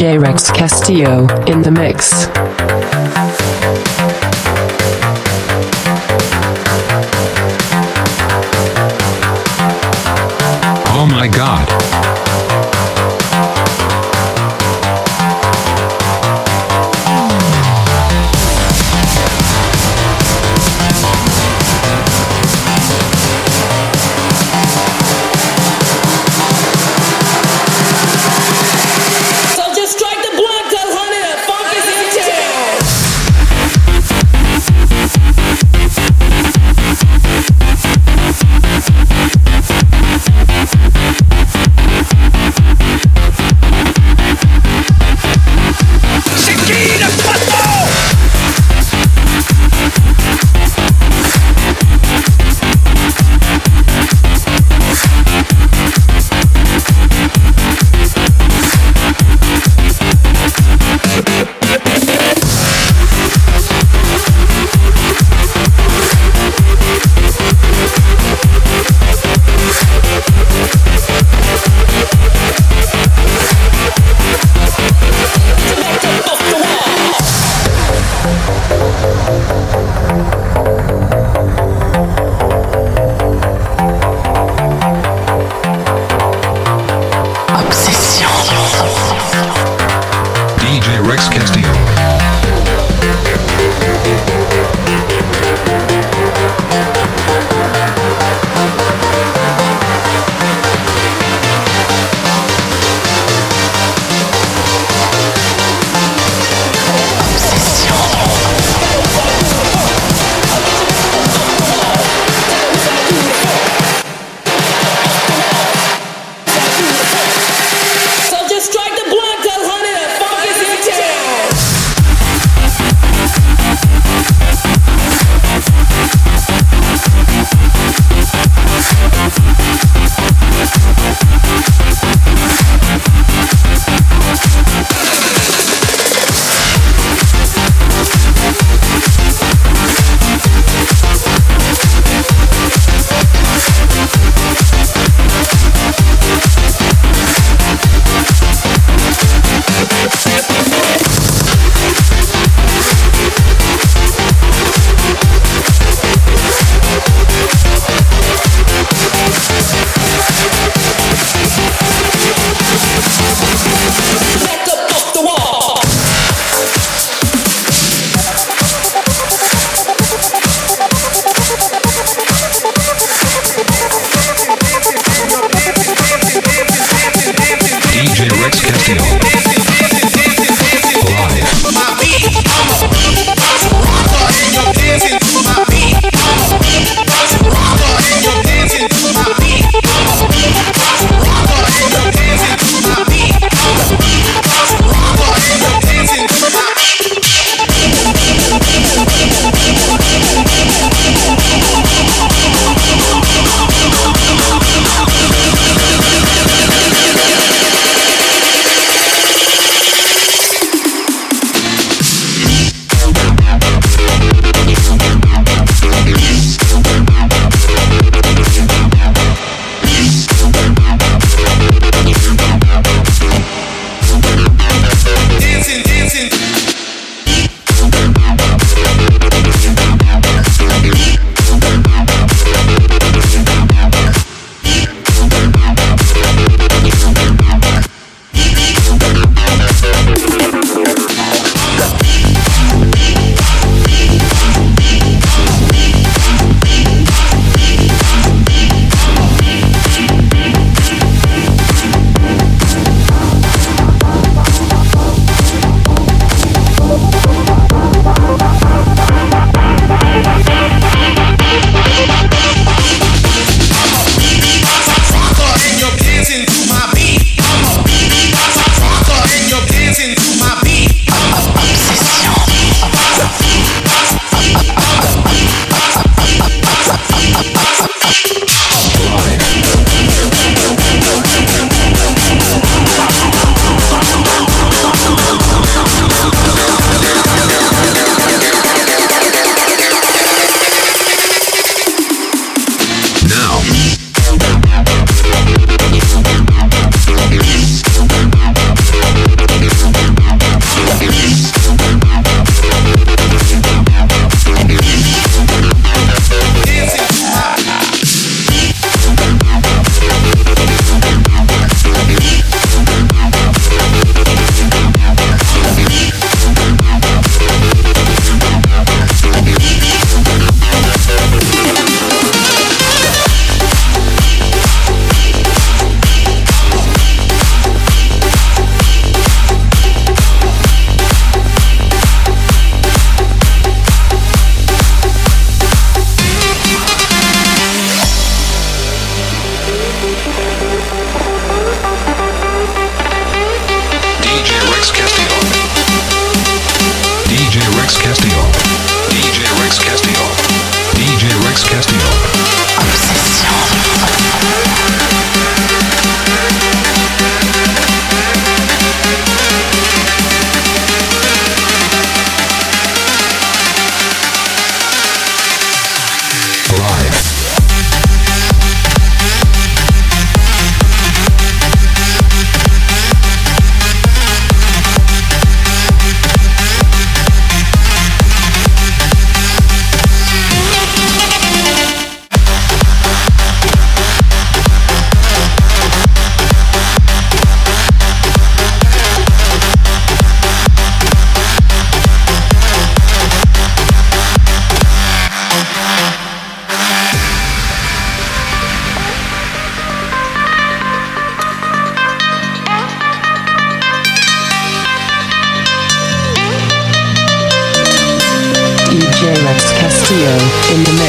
J. Rex Castillo in the mix. Oh my god. Castillo in the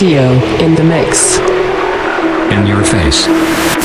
Castillo in the mix. In your face.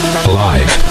Live.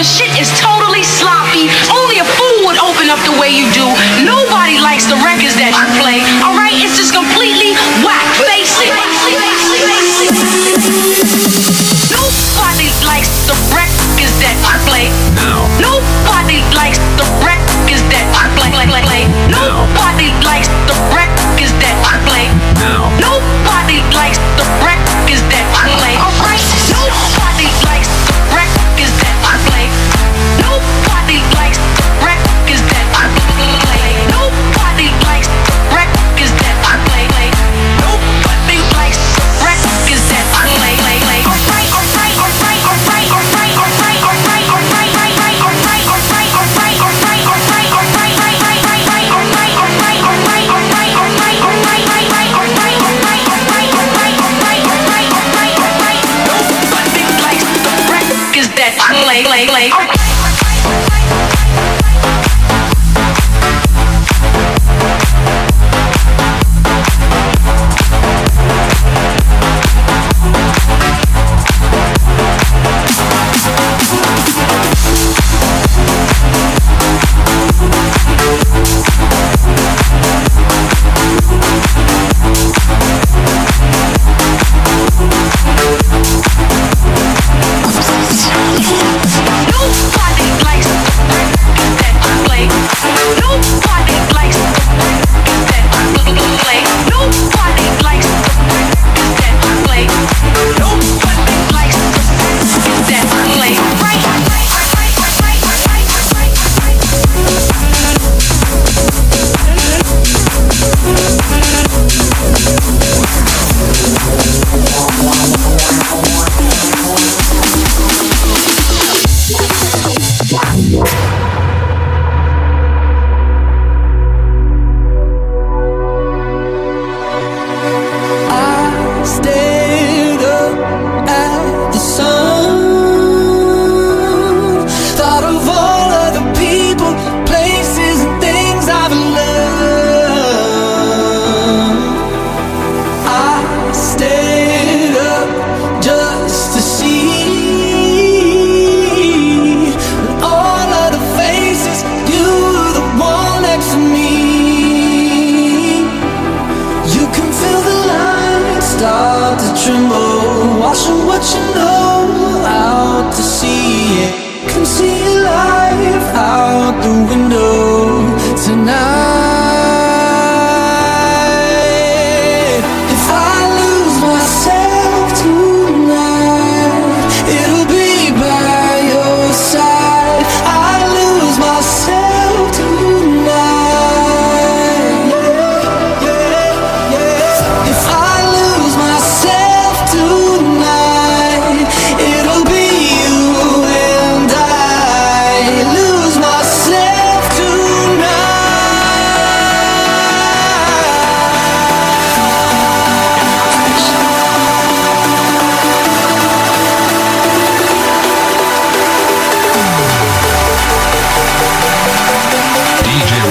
The shit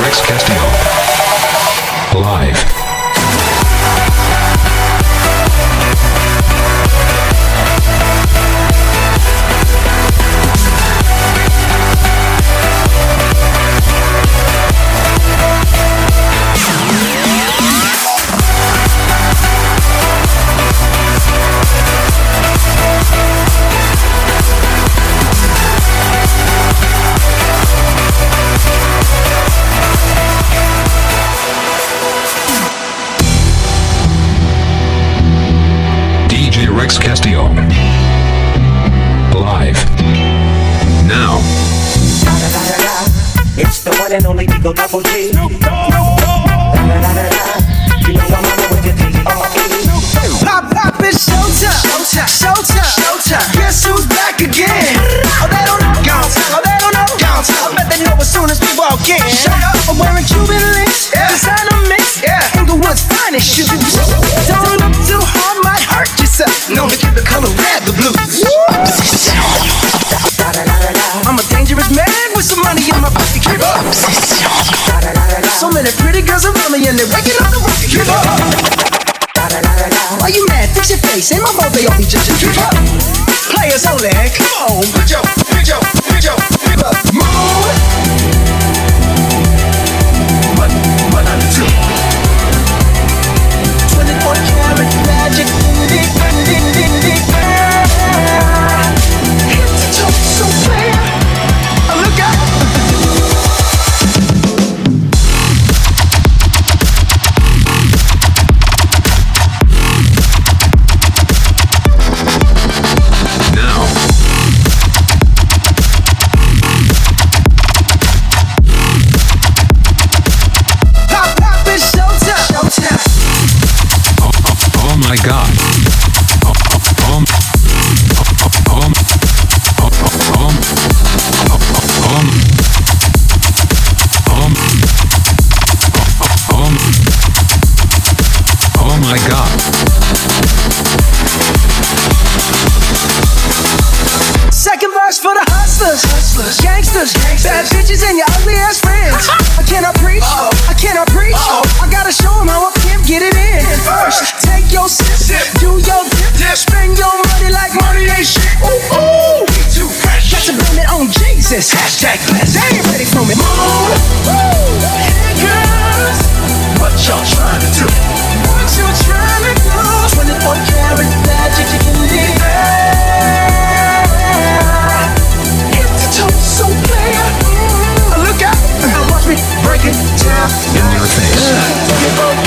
Alex Castillo. God. Second verse for the hustlers, hustlers, gangsters, bad bitches, and your ugly ass friends. I cannot preach, I cannot preach. I gotta show show 'em how a pimp get it in. First, take your sip, sip. do your dip, dip, spend your money like money ain't shit. Ooh, ooh, too fresh. Got to blame it on Jesus. Hashtag blessed. They ain't ready for me. Move, here girls. What y'all trying to do? What you trying to do? 24 karat magic in the air. Hit the top so clear. Mm-hmm. Look out. Now watch me break it down. In your face. Oh